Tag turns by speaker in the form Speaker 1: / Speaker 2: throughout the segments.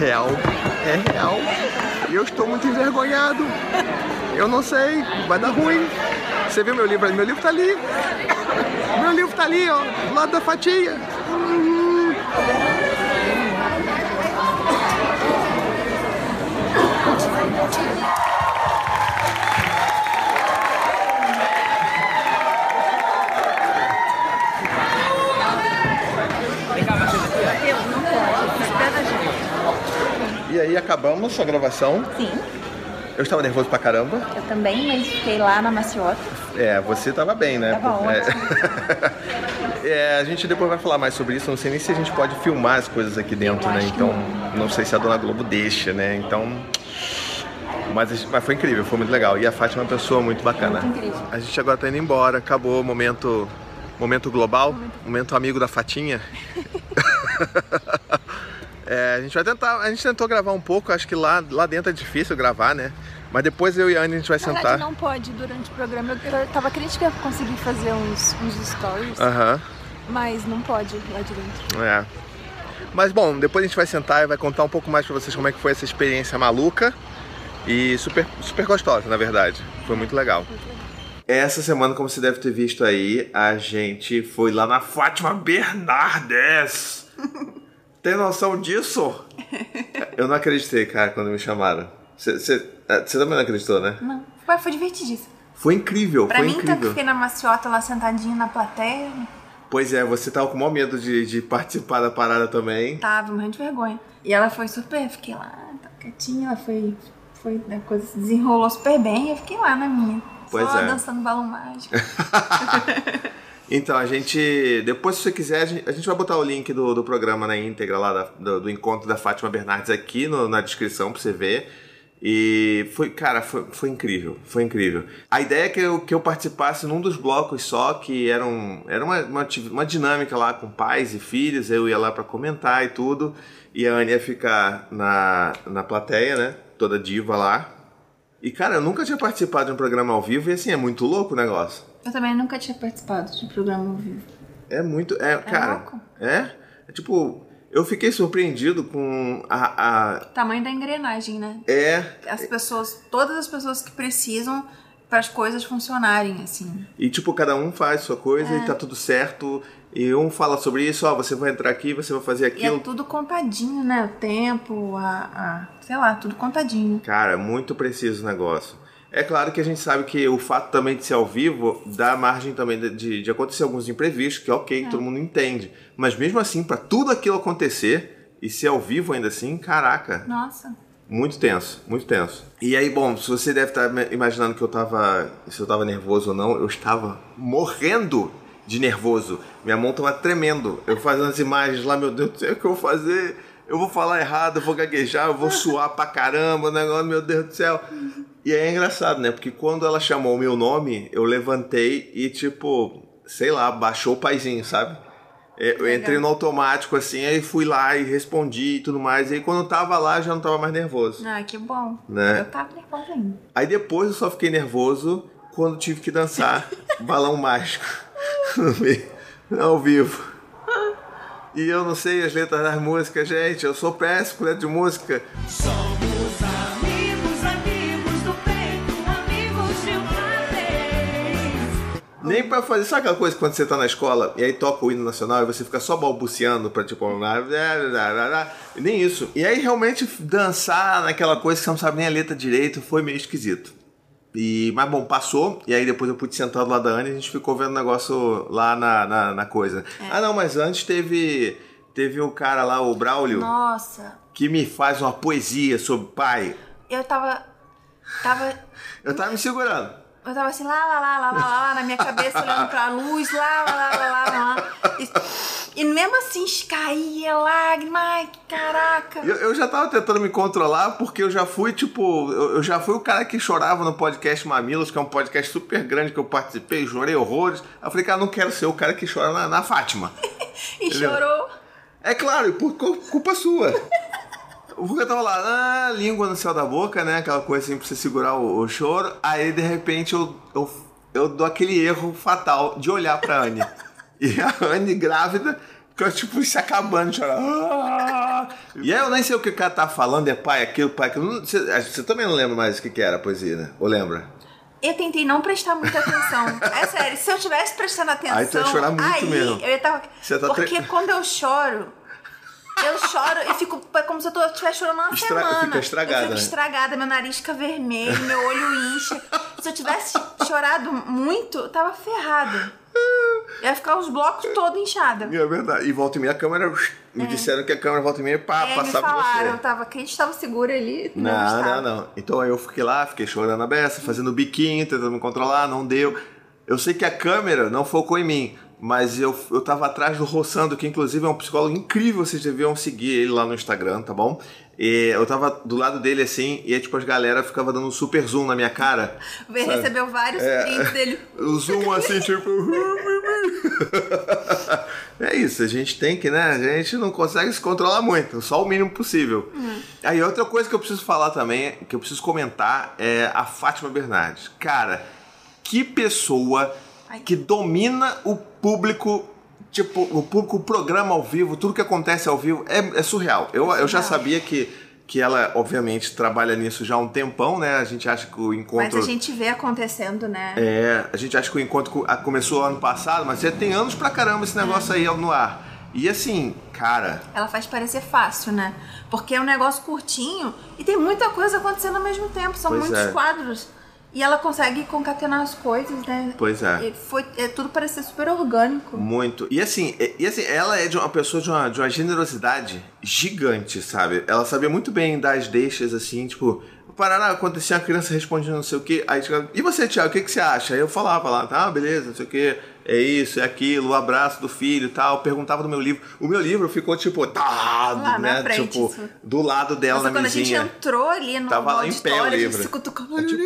Speaker 1: real. É real. E eu estou muito envergonhado. Eu não sei, vai dar ruim. Você viu meu livro ali? Meu livro tá ali. Meu livro tá ali, ó, do lado da fatia. Uhum. Aí acabamos a gravação.
Speaker 2: Sim,
Speaker 1: Eu estava nervoso pra caramba.
Speaker 2: eu também, mas fiquei lá na maciota.
Speaker 1: É, você tava bem, né?
Speaker 2: Tava
Speaker 1: É. É, a gente depois vai falar mais sobre isso. Não sei nem se a gente pode filmar as coisas aqui dentro,
Speaker 2: Eu
Speaker 1: né? Então, não sei se a Dona Globo deixa, né? Então. Mas, mas foi incrível, foi muito legal. E a Fátima é uma pessoa muito bacana.
Speaker 2: Muito incrível.
Speaker 1: A gente agora tá indo embora, acabou o momento, momento global, momento amigo da Fatinha. É, a gente vai tentar, a gente tentou gravar um pouco, acho que lá, lá dentro é difícil gravar, né? Mas depois eu e a Anne a gente vai
Speaker 3: Na
Speaker 1: sentar.
Speaker 3: verdade, não pode durante o programa. Eu, eu tava crítica a conseguir fazer uns, uns stories,
Speaker 1: Aham.
Speaker 3: mas não pode lá de dentro.
Speaker 1: É. Mas bom, depois a gente vai sentar e vai contar um pouco mais pra vocês como é que foi essa experiência maluca e super, super gostosa, na verdade. Foi muito legal. Essa semana, como você deve ter visto aí, a gente foi lá na Fátima Bernardes. Tem noção disso? Eu não acreditei, cara, quando me chamaram. Você também não acreditou, né?
Speaker 4: Não. Ué, foi divertidíssimo.
Speaker 1: Foi incrível,
Speaker 4: Pra
Speaker 1: foi
Speaker 4: mim, tanto que
Speaker 1: incrível.
Speaker 4: fiquei na maciota lá sentadinha na plateia,
Speaker 1: Pois é, você tava com o maior medo de, de participar da parada também.
Speaker 4: tava morrendo de vergonha. E ela foi super, eu fiquei lá, tá quietinha, ela foi, foi, a coisa se desenrolou super bem, eu fiquei lá na minha.
Speaker 1: Pois
Speaker 4: só
Speaker 1: é.
Speaker 4: dançando balão mágico.
Speaker 1: Então, a gente. Depois, se você quiser, a gente, a gente vai botar o link do, do programa na íntegra lá da- do, do encontro da Fátima Bernardes aqui no- na descrição pra você ver. E foi, cara, foi, foi incrível. Foi incrível. A ideia é que eu, que eu participasse num dos blocos só, que era, um, era uma, uma, uma dinâmica lá com pais e filhos. Eu ia lá pra comentar e tudo. E a Anne ia ficar na, na plateia, né? Toda diva lá. E, cara, eu nunca tinha participado de um programa ao vivo e assim, é muito louco o negócio.
Speaker 4: Eu também nunca tinha participado de programa ao vivo.
Speaker 1: É muito. É, cara.
Speaker 4: louco.
Speaker 1: É? É tipo. Eu fiquei surpreendido com a. a
Speaker 4: Tamanho da engrenagem, né?
Speaker 1: é.
Speaker 4: As pessoas, todas as pessoas que precisam para as coisas funcionarem, assim.
Speaker 1: E tipo, cada um faz sua coisa
Speaker 4: É.
Speaker 1: e tá tudo certo. E um fala sobre isso, ó, você vai entrar aqui, você vai fazer
Speaker 4: E é
Speaker 1: aquilo.
Speaker 4: tudo contadinho, né? O tempo, a, a sei lá, tudo contadinho.
Speaker 1: Cara, muito preciso o negócio. É claro que a gente sabe que o fato também de ser ao vivo dá margem também de, de, acontecer alguns imprevistos, que é ok, todo mundo entende. Mas mesmo assim, pra tudo aquilo acontecer e ser ao vivo ainda assim, caraca,
Speaker 4: Nossa.
Speaker 1: Muito tenso, muito tenso. E aí, bom, se você deve estar imaginando que eu tava. se eu tava nervoso ou não, eu estava morrendo de nervoso. Minha mão tava tremendo. Eu fazendo as imagens lá, meu Deus do céu, o que eu vou fazer? Eu vou falar errado, eu vou gaguejar, eu vou suar pra caramba, o negócio, meu Deus do céu. E aí é engraçado, né? Porque quando ela chamou o meu nome, eu levantei e, tipo, sei lá, baixou o paizinho, sabe? É, Eu entrei no automático assim, aí fui lá e respondi e tudo mais. E aí quando eu tava lá, já não tava mais nervoso.
Speaker 4: Ah, que bom.
Speaker 1: Né?
Speaker 4: Eu tava nervosa ainda.
Speaker 1: Aí depois eu só fiquei nervoso quando tive que dançar balão mágico ao vivo. E eu não sei as letras das músicas, gente. Eu sou péssimo letra de música.
Speaker 5: Amigos,
Speaker 1: Nem pra fazer. Sabe aquela coisa quando você tá na escola e aí toca o hino nacional e você fica só balbuciando pra tipo. Nem isso. E aí realmente dançar naquela coisa que você não sabe nem a letra direito foi meio esquisito. E, mas bom, passou, e aí depois eu pude sentar do lado da Anne e a gente ficou vendo o negócio lá na, na, na coisa. Ah não, mas antes teve. Teve o cara lá, o Braulio,
Speaker 4: Nossa.
Speaker 1: que me faz uma poesia sobre pai.
Speaker 4: Eu tava. Tava.
Speaker 1: Eu tava me segurando.
Speaker 4: Eu tava assim, lá, lá, lá, lá, lá, lá, na minha cabeça, olhando pra luz, lá, lá, lá, lá, lá, lá. E, e mesmo assim, caía lágrima, ai, caraca.
Speaker 1: Eu, eu já tava tentando me controlar porque eu já fui, tipo, eu, eu já fui o cara que chorava no podcast Mamilos, que é um podcast super grande que eu participei, chorei horrores. Aí eu falei, cara, não quero ser o cara que chora na, na Fátima.
Speaker 4: E chorou.
Speaker 1: É claro, e por cu- culpa sua. Porque eu tava lá, ah, língua no céu da boca, né? Aquela coisa assim pra você segurar o, o choro. Aí de repente eu, eu, eu dou aquele erro fatal de olhar pra Anne. E a Anne grávida, tipo se acabando de chorar. Ah! E aí eu nem sei o que o cara tá falando, é pai aquilo, pai aquilo. Você, você também não lembra mais o que, que era a poesia, né? Ou lembra?
Speaker 4: Eu tentei não prestar muita atenção. É sério, se eu tivesse prestando atenção.
Speaker 1: Aí tu ia chorar muito
Speaker 4: aí
Speaker 1: mesmo.
Speaker 4: Eu ia tava...
Speaker 1: Você tá
Speaker 4: Porque
Speaker 1: tre-
Speaker 4: quando eu choro, eu choro e fico é como se eu eu estivesse chorando uma
Speaker 1: Estra-
Speaker 4: semana.
Speaker 1: fica estragada,
Speaker 4: Eu fico
Speaker 1: né?
Speaker 4: estragada, meu nariz fica vermelho, meu olho incha. Se eu tivesse chorado muito, eu tava ferrada. Ia ficar os blocos todos inchados.
Speaker 1: É verdade. E volta e meia a câmera. Me disseram que a câmera volta e meia pá,
Speaker 4: É, me
Speaker 1: passava por
Speaker 4: falaram, eu
Speaker 1: você.
Speaker 4: tava crente, tava segura ali.
Speaker 1: Não, não,
Speaker 4: estava.
Speaker 1: não. Então aí eu fiquei lá, fiquei chorando a beça, fazendo biquinho, tentando me controlar, não deu. Eu sei que a câmera não focou em mim, mas eu, eu tava atrás do Roçando, que inclusive é um psicólogo incrível, vocês deviam seguir ele lá no Instagram, tá bom? E eu tava do lado dele assim, e aí, tipo, as galera ficava dando um super zoom na minha cara.
Speaker 4: O Ben recebeu vários prints dele.
Speaker 1: O zoom assim, tipo. é isso, a gente tem que, né? A gente não consegue se controlar muito, só o mínimo possível. Aí outra coisa que eu preciso falar também, que eu preciso comentar, é a Fátima Bernardes. Cara, que pessoa que domina o público. Tipo, o público, o programa ao vivo, tudo que acontece ao vivo é, é surreal. Eu, eu já sabia que, que ela, obviamente, trabalha nisso já há um tempão, né? A gente acha que o encontro.
Speaker 4: Mas a gente vê acontecendo, né?
Speaker 1: É, a gente acha que o encontro começou ano passado, mas já tem anos pra caramba esse negócio aí no ar. E assim, cara,
Speaker 4: Ela faz parecer fácil, né? Porque é um negócio curtinho e tem muita coisa acontecendo ao mesmo tempo. São
Speaker 1: Pois
Speaker 4: muitos
Speaker 1: é.
Speaker 4: quadros. E ela consegue concatenar as coisas, né?
Speaker 1: Pois é.
Speaker 4: E foi, é tudo parecer super orgânico.
Speaker 1: muito. E assim, e, assim, ela é de uma pessoa de uma, de uma generosidade gigante, sabe? Ela sabia muito bem dar as deixas, assim, tipo, Parará, acontecia a criança respondendo não sei o que, aí chegava, e você, Tiago, o que, que você acha? Aí eu falava lá, tá, beleza, não sei o que, é isso, é aquilo, o abraço do filho e tal, perguntava do meu livro. O meu livro ficou, tipo, tá,
Speaker 4: Lá
Speaker 1: né,
Speaker 4: frente,
Speaker 1: tipo,
Speaker 4: isso.
Speaker 1: do lado dela
Speaker 4: Nossa,
Speaker 1: na
Speaker 4: quando a gente
Speaker 1: mesinha.
Speaker 4: entrou ali no,
Speaker 1: Tava
Speaker 4: no
Speaker 1: lá em pé o
Speaker 4: auditório, a gente
Speaker 1: livro.
Speaker 4: se.
Speaker 1: É tipo,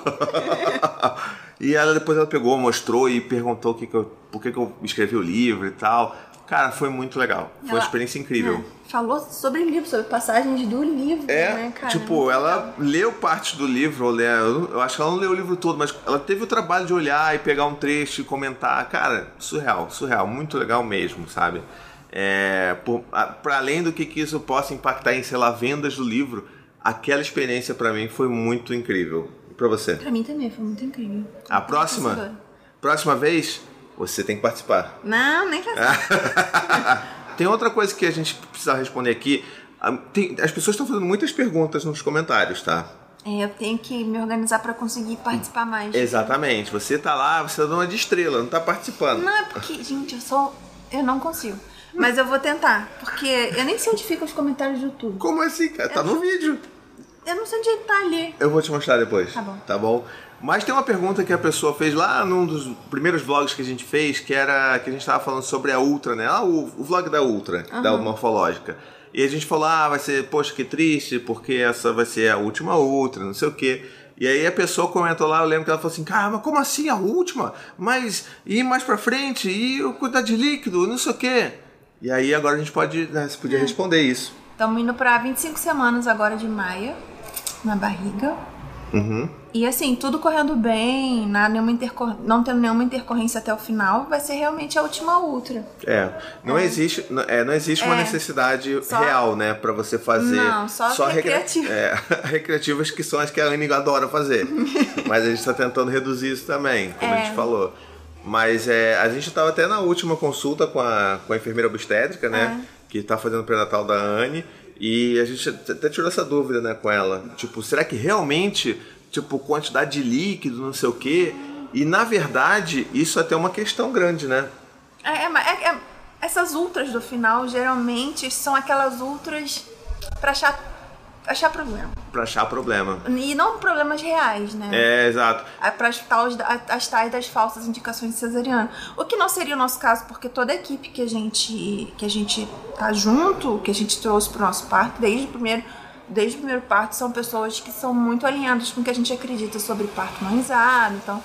Speaker 1: e ela depois ela pegou, mostrou e perguntou que que eu, por que, que eu escrevi o livro e tal. Cara, foi muito legal. Foi uma
Speaker 4: Ela-
Speaker 1: experiência incrível.
Speaker 4: É, falou sobre livro, sobre passagens do livro,
Speaker 1: É,
Speaker 4: né, cara?
Speaker 1: tipo,
Speaker 4: Muito
Speaker 1: ela leu parte do livro, ou lê- eu, acho que ela não leu o livro todo, mas ela teve o trabalho de olhar e pegar um trecho e comentar. Cara, surreal, surreal, muito legal mesmo, sabe? É, por, a- pra além do que, que isso possa impactar em, sei lá, vendas do livro, aquela experiência pra mim foi muito incrível. E pra você?
Speaker 4: Pra mim também, foi muito incrível.
Speaker 1: A próxima? Próxima vez, você tem que participar.
Speaker 4: Não, nem faz
Speaker 1: Tem outra coisa que a gente precisa responder aqui. Ah, as pessoas estão fazendo muitas perguntas nos comentários, tá?
Speaker 4: É, eu tenho que me organizar pra conseguir participar mais.
Speaker 1: Exatamente. Você tá lá, você tá uma de estrela, não tá participando.
Speaker 4: Não, é porque, gente, eu sou. Eu não consigo. Mas eu vou tentar. Porque eu nem sei onde ficam os comentários do YouTube.
Speaker 1: Como assim, cara? Tá no vídeo.
Speaker 4: Eu não sei onde ele tá ali.
Speaker 1: Eu vou te mostrar depois.
Speaker 4: Tá bom.
Speaker 1: Tá bom? Mas tem uma pergunta que a pessoa fez lá num dos primeiros vlogs que a gente fez, que era que a gente tava falando sobre a Ultra, né? Ah, o, o vlog da Ultra, da Morfológica. E a gente falou, ah, vai ser, poxa, que triste, porque essa vai ser a última Ultra, não sei o quê. E aí a pessoa comentou lá, eu lembro que ela falou assim, cara, mas como assim a última? Mas e mais pra frente? E o cuidar de líquido, não sei o quê. E aí agora a gente pode, né, você podia responder isso.
Speaker 4: Estamos indo pra 25 semanas agora de maia, na barriga.
Speaker 1: Uhum.
Speaker 4: E assim, tudo correndo bem, nenhuma intercor... não tendo nenhuma intercorrência até o final, vai ser realmente a última ultra.
Speaker 1: É, não existe, não- é, não existe uma
Speaker 4: É.
Speaker 1: necessidade
Speaker 4: Só-
Speaker 1: real, né, Pra você fazer.
Speaker 4: Não, só
Speaker 1: recre-
Speaker 4: recreativa.
Speaker 1: é, recreativas que são as que a Anne adora fazer. Mas a gente tá tentando reduzir isso também, como a
Speaker 4: É.
Speaker 1: gente falou. Mas é, a gente tava até na última consulta com a, com a enfermeira obstétrica, né, que tá fazendo o pré-natal da Anne, e a gente até tirou essa dúvida, né, com ela. Tipo, será que realmente, tipo, quantidade de líquido, não sei o quê? E na verdade, isso é até uma questão grande, né?
Speaker 4: É, é, é- é- essas ultras do final geralmente são aquelas ultras pra achar, achar problema.
Speaker 1: Pra achar problema.
Speaker 4: E não problemas reais, né?
Speaker 1: É, exato.
Speaker 4: para as tais, as tais das falsas indicações de cesariana. O que não seria o nosso caso, porque toda a equipe que a gente que a gente tá junto, que a gente trouxe pro nosso parto, desde o primeiro desde o primeiro parto são pessoas que são muito alinhadas com o que a gente acredita sobre parto humanizado, então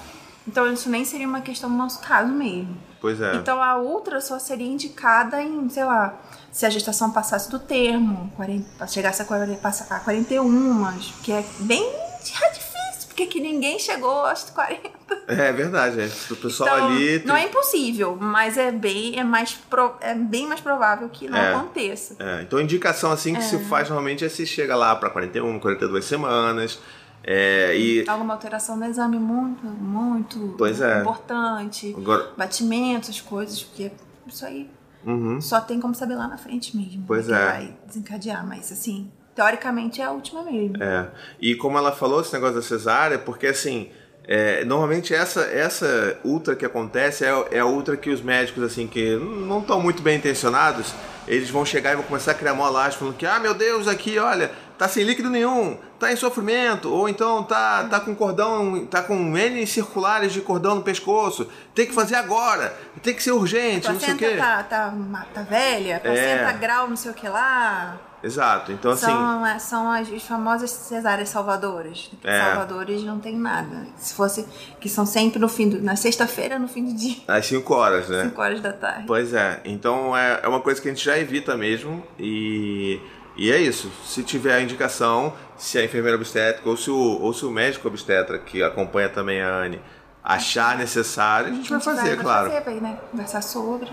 Speaker 4: então isso nem seria uma questão no nosso caso mesmo.
Speaker 1: Pois é.
Speaker 4: Então a ultra só seria indicada em, sei lá, se a gestação passasse do termo, 40, chegasse a 40, passa- a 41, mas que é bem difícil, Por que, ninguém chegou aos 40?
Speaker 1: É verdade, é. O pessoal
Speaker 4: Então,
Speaker 1: ali.
Speaker 4: não é
Speaker 1: tem-
Speaker 4: impossível, mas é bem, é mais pro- é bem mais provável que não
Speaker 1: É.
Speaker 4: aconteça.
Speaker 1: É, então a indicação assim que se faz normalmente é se chega lá para 41, 42 semanas. É, e
Speaker 4: Alguma alteração no exame muito, muito
Speaker 1: Pois é.
Speaker 4: importante.
Speaker 1: Agora-
Speaker 4: Batimentos, as coisas, porque isso aí
Speaker 1: Uhum.
Speaker 4: só tem como saber lá na frente mesmo.
Speaker 1: Pois
Speaker 4: que
Speaker 1: é.
Speaker 4: vai desencadear, mas assim, teoricamente é a última mesmo.
Speaker 1: É. E como ela falou esse negócio da cesárea, porque assim, é, normalmente essa essa ultra que acontece é, é a ultra que os médicos assim que não estão muito bem intencionados, eles vão chegar e vão começar a criar mó laje falando que ah, meu Deus, aqui, olha, tá sem líquido nenhum, tá em sofrimento, ou então tá tá com cordão, tá com N circulares de cordão no pescoço, tem que fazer agora, tem que ser urgente, não sei o quê.
Speaker 4: tá, tá, tá velha, placenta
Speaker 1: É.
Speaker 4: grau, não sei o que lá.
Speaker 1: Exato. Então assim,
Speaker 4: São, é, são as, as famosas cesáreas salvadoras.
Speaker 1: É.
Speaker 4: Salvadores não tem nada. Se fosse. Que são sempre no fim do. Na sexta-feira, no fim do dia.
Speaker 1: às 5 horas, né?
Speaker 4: 5 horas da tarde.
Speaker 1: Pois é, então é, é uma coisa que a gente já evita mesmo e, e é isso. Se tiver a indicação, se a enfermeira obstétrica ou se o, ou se o médico obstetra que acompanha também a Anne achar necessário, a gente vai fazer,
Speaker 4: vai
Speaker 1: claro.
Speaker 4: fazer, vai, né? Conversar sobre.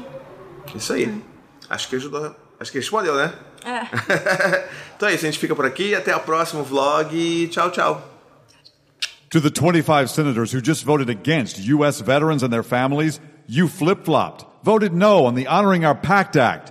Speaker 1: Isso aí. Acho que ajudou. Acho que respondeu, né?
Speaker 4: É.
Speaker 1: então é isso, a gente fica por aqui. Até o próximo vlog e tchau, tchau.
Speaker 6: To the 25 senators who just voted against U.S. veterans and their families, you flip flopped, voted no on the Honoring Our Pact Act.